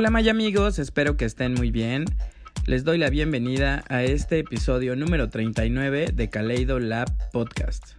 Hola Maya amigos, espero que estén muy bien. Les doy la bienvenida a este episodio número 39 de Kaleido Lab Podcast.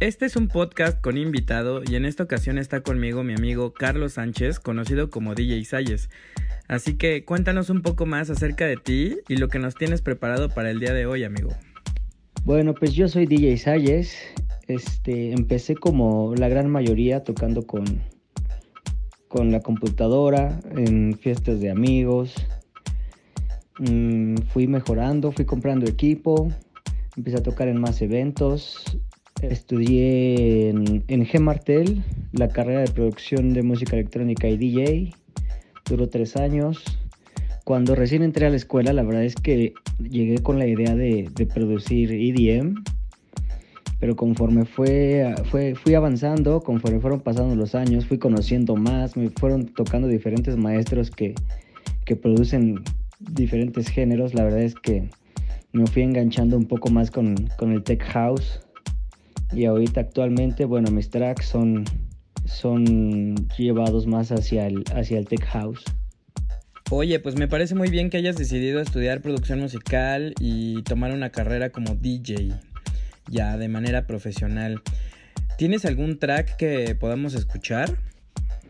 Este es un podcast con invitado y en esta ocasión está conmigo mi amigo Carlos Sánchez, conocido como DJ Salles. Así que cuéntanos un poco más acerca de ti y lo que nos tienes preparado para el día de hoy, amigo. Bueno, pues yo soy DJ Salles. Este, empecé como la gran mayoría tocando con con la computadora, en fiestas de amigos. Mm, fui mejorando, fui comprando equipo, empecé a tocar en más eventos. Estudié en, en G Martel la carrera de producción de música electrónica y DJ. Duró tres años. Cuando recién entré a la escuela, la verdad es que llegué con la idea de, de producir EDM pero conforme fue, fue, fui avanzando, conforme fueron pasando los años, fui conociendo más, me fueron tocando diferentes maestros que, que producen diferentes géneros, la verdad es que me fui enganchando un poco más con, con el tech house. Y ahorita actualmente, bueno, mis tracks son, son llevados más hacia el, hacia el tech house. Oye, pues me parece muy bien que hayas decidido estudiar producción musical y tomar una carrera como DJ ya de manera profesional. ¿Tienes algún track que podamos escuchar?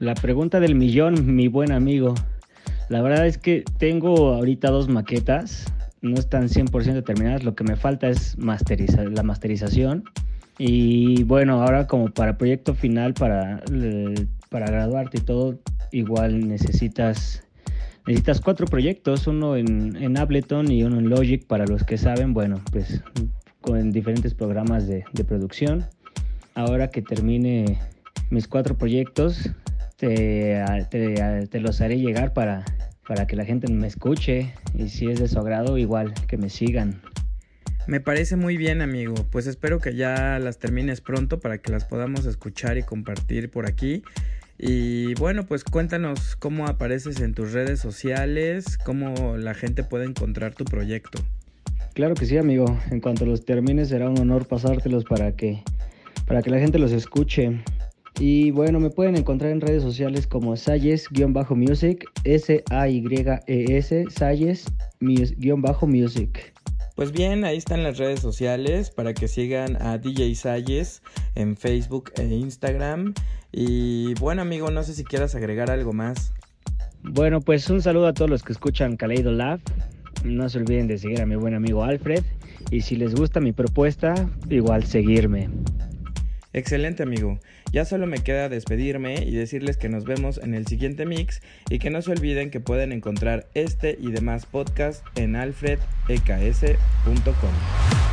La pregunta del millón, mi buen amigo. La verdad es que tengo ahorita dos maquetas, no están 100% terminadas, lo que me falta es la masterización. Y bueno, ahora como para proyecto final, para, para graduarte y todo, igual necesitas, necesitas cuatro proyectos, uno en, en Ableton y uno en Logic, para los que saben, bueno, pues con diferentes programas de, producción. Ahora que termine mis cuatro proyectos, te, los haré llegar para, para que la gente me escuche y si es de su agrado, igual que me sigan. Me parece muy bien, amigo. Pues espero que ya las termines pronto para que las podamos escuchar y compartir por aquí. Y bueno, pues cuéntanos cómo apareces en tus redes sociales, cómo la gente puede encontrar tu proyecto. Claro que sí, amigo. En cuanto los termines será un honor pasártelos para que, para que la gente los escuche. Y bueno, me pueden encontrar en redes sociales como Sayes-Music, S-A-Y-E-S, Sayes-Music. Pues bien, ahí están las redes sociales para que sigan a DJ Sayes en Facebook e Instagram. Y bueno, amigo, no sé si quieras agregar algo más. Bueno, pues un saludo a todos los que escuchan Kaleido Lab. No se olviden de seguir a mi buen amigo Alfred. Y si les gusta mi propuesta, igual seguirme. Excelente amigo, ya solo me queda despedirme y decirles que nos vemos en el siguiente mix y que no se olviden que pueden encontrar este y demás podcasts en alfredeks.com.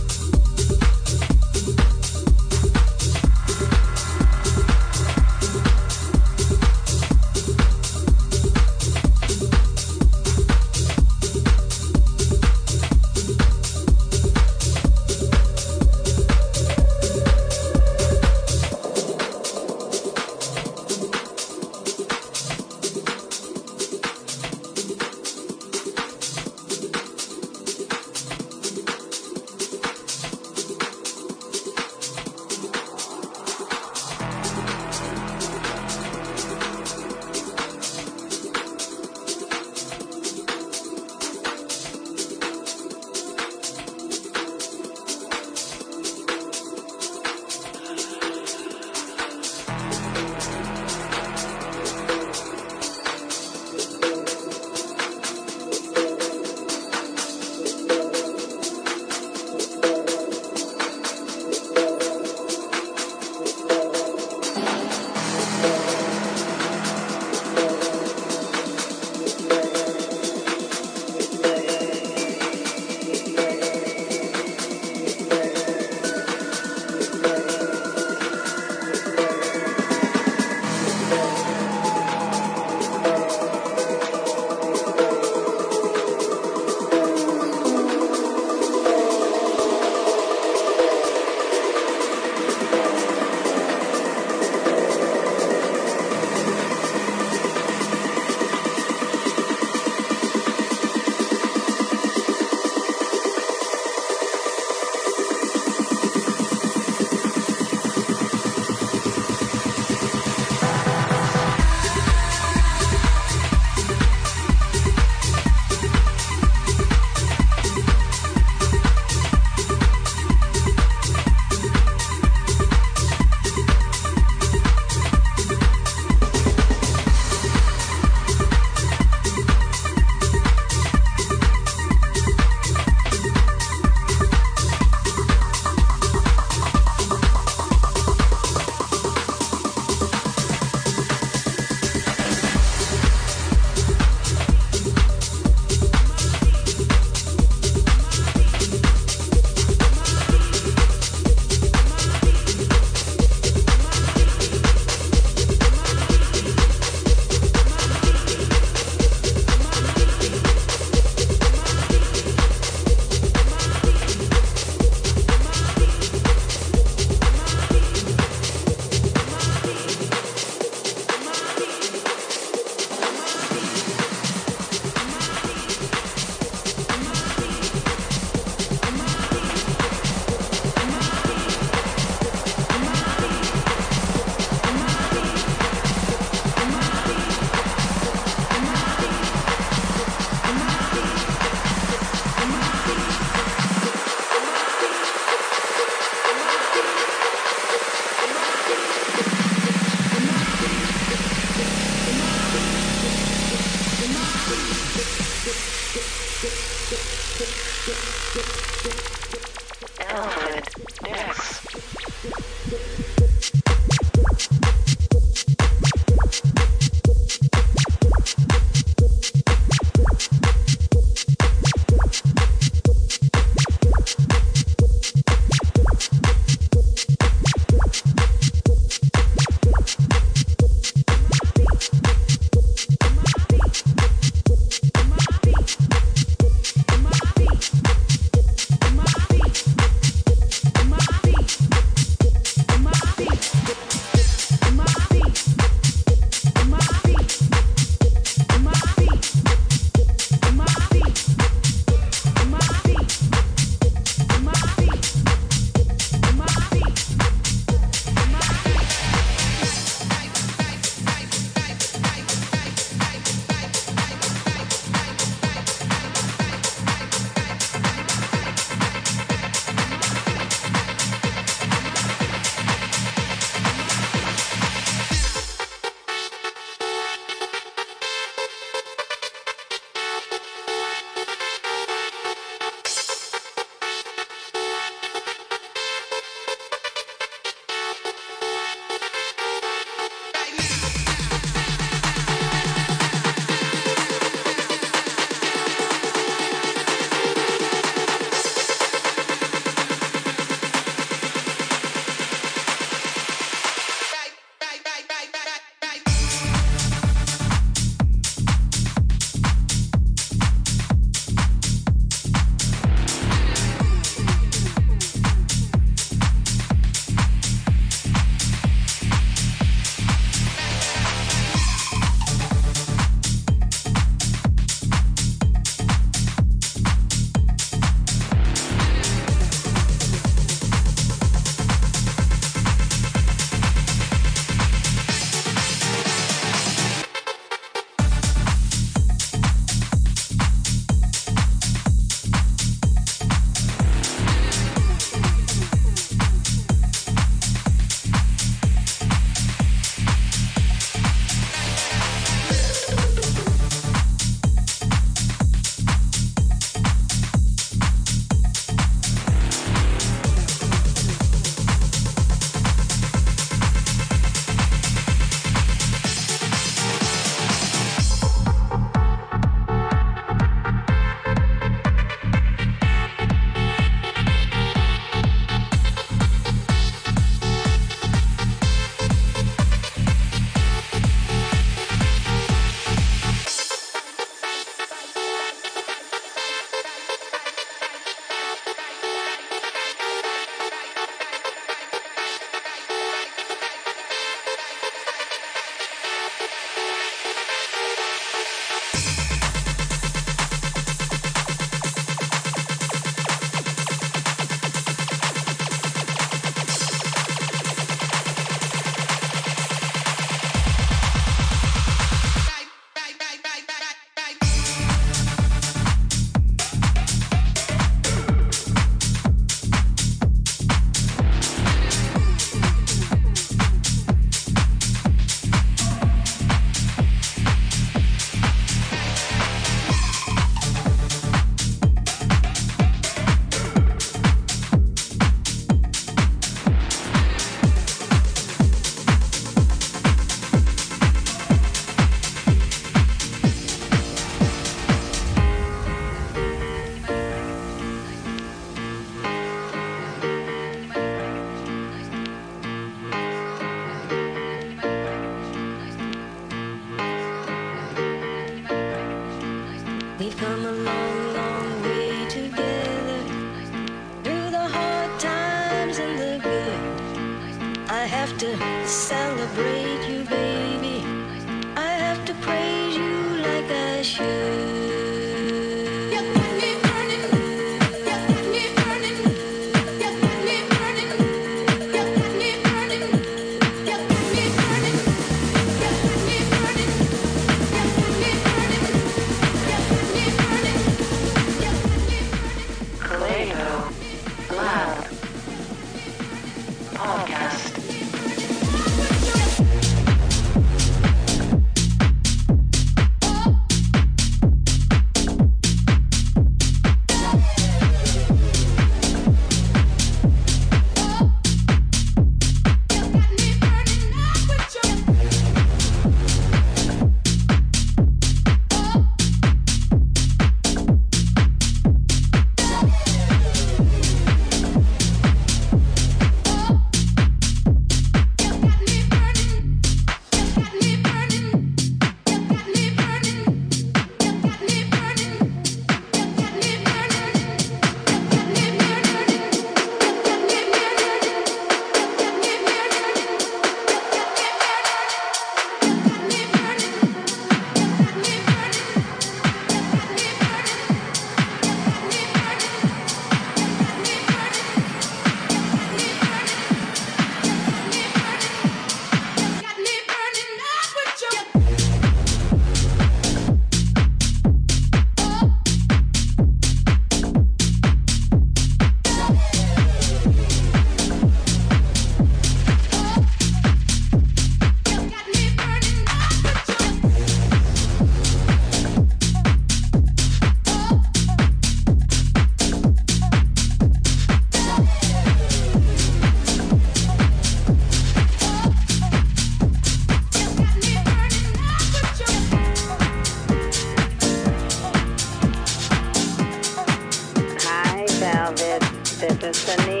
destiny.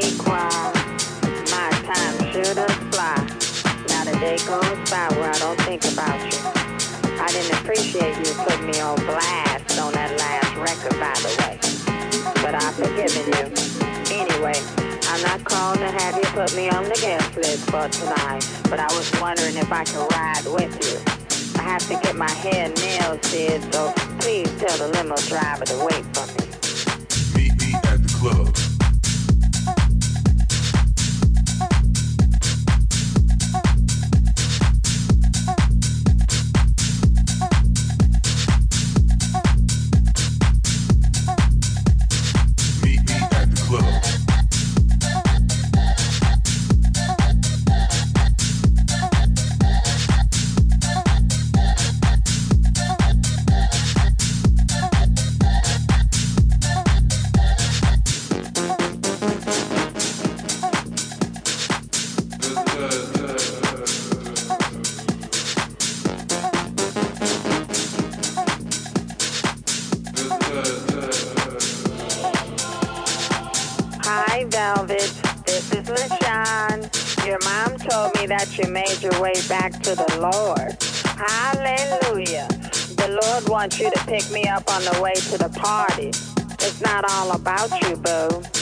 My time should have fly. Now the day goes by where I don't think about you. I didn't appreciate you putting me on blast on that last record, by the way. But I'm forgiving you. Anyway, I'm not calling to have you put me on the guest list for tonight, but I was wondering if I could ride with you. I have to get my hair nailed, sis. so please tell the limo driver to wait for me. pick me up on the way to the party. It's not all about you, boo.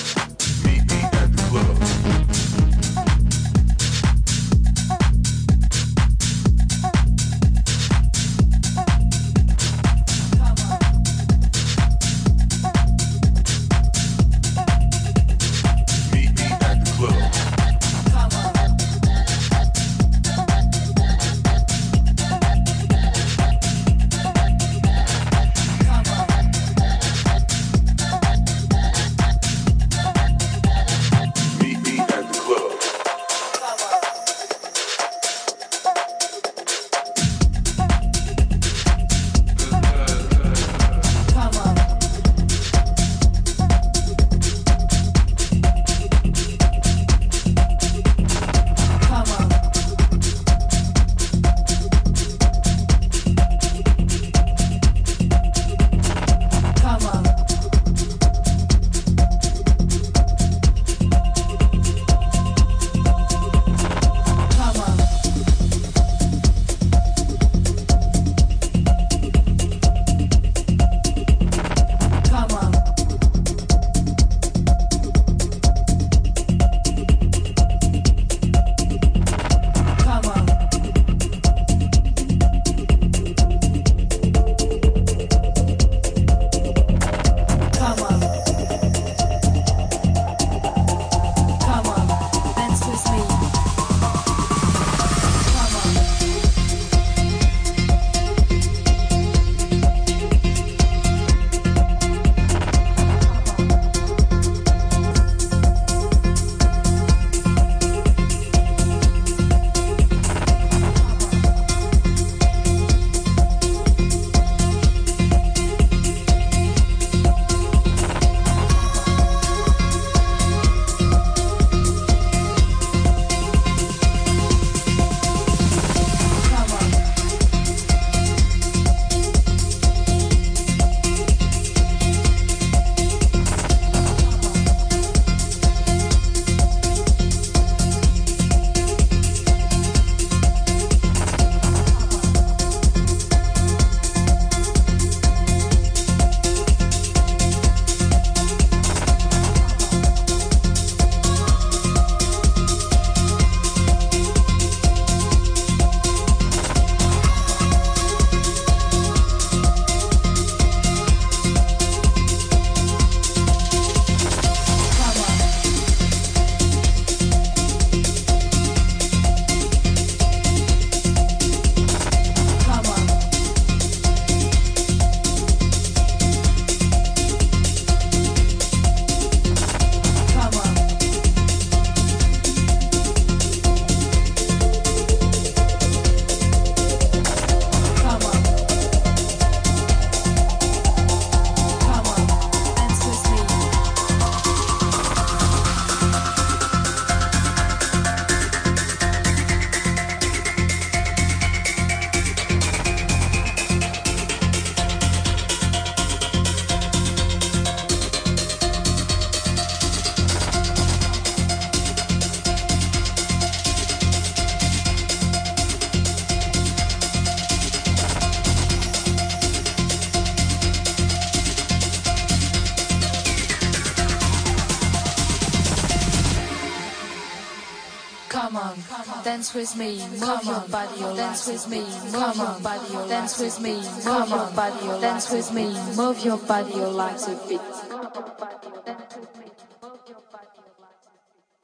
With me, move your body, dance with me, move your body, dance with me, move your body, dance with me, move your body, your legs a bit.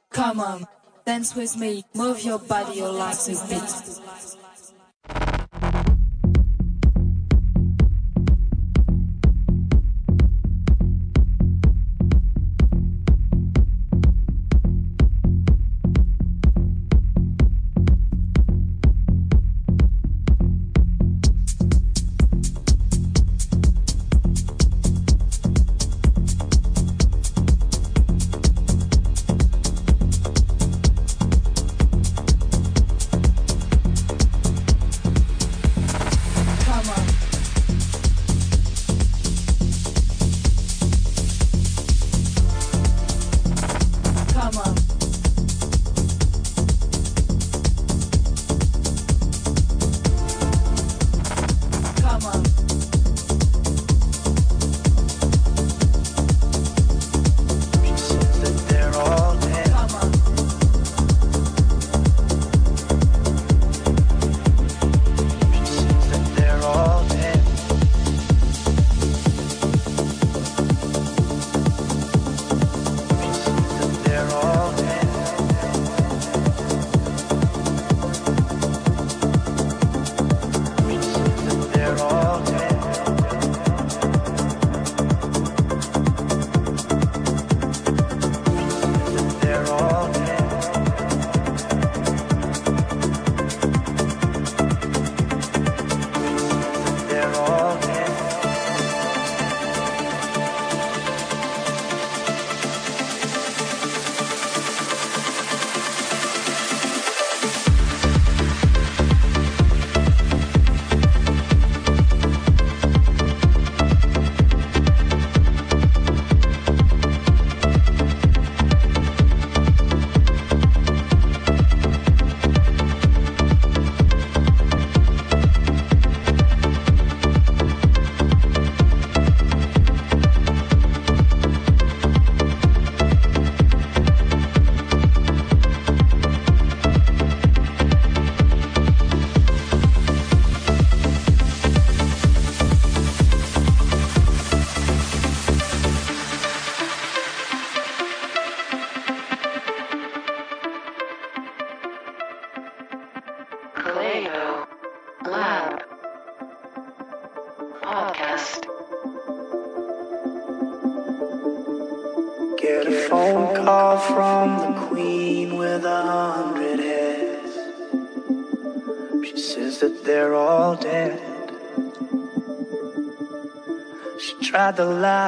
Come on, dance with me, move your body, your legs a bit.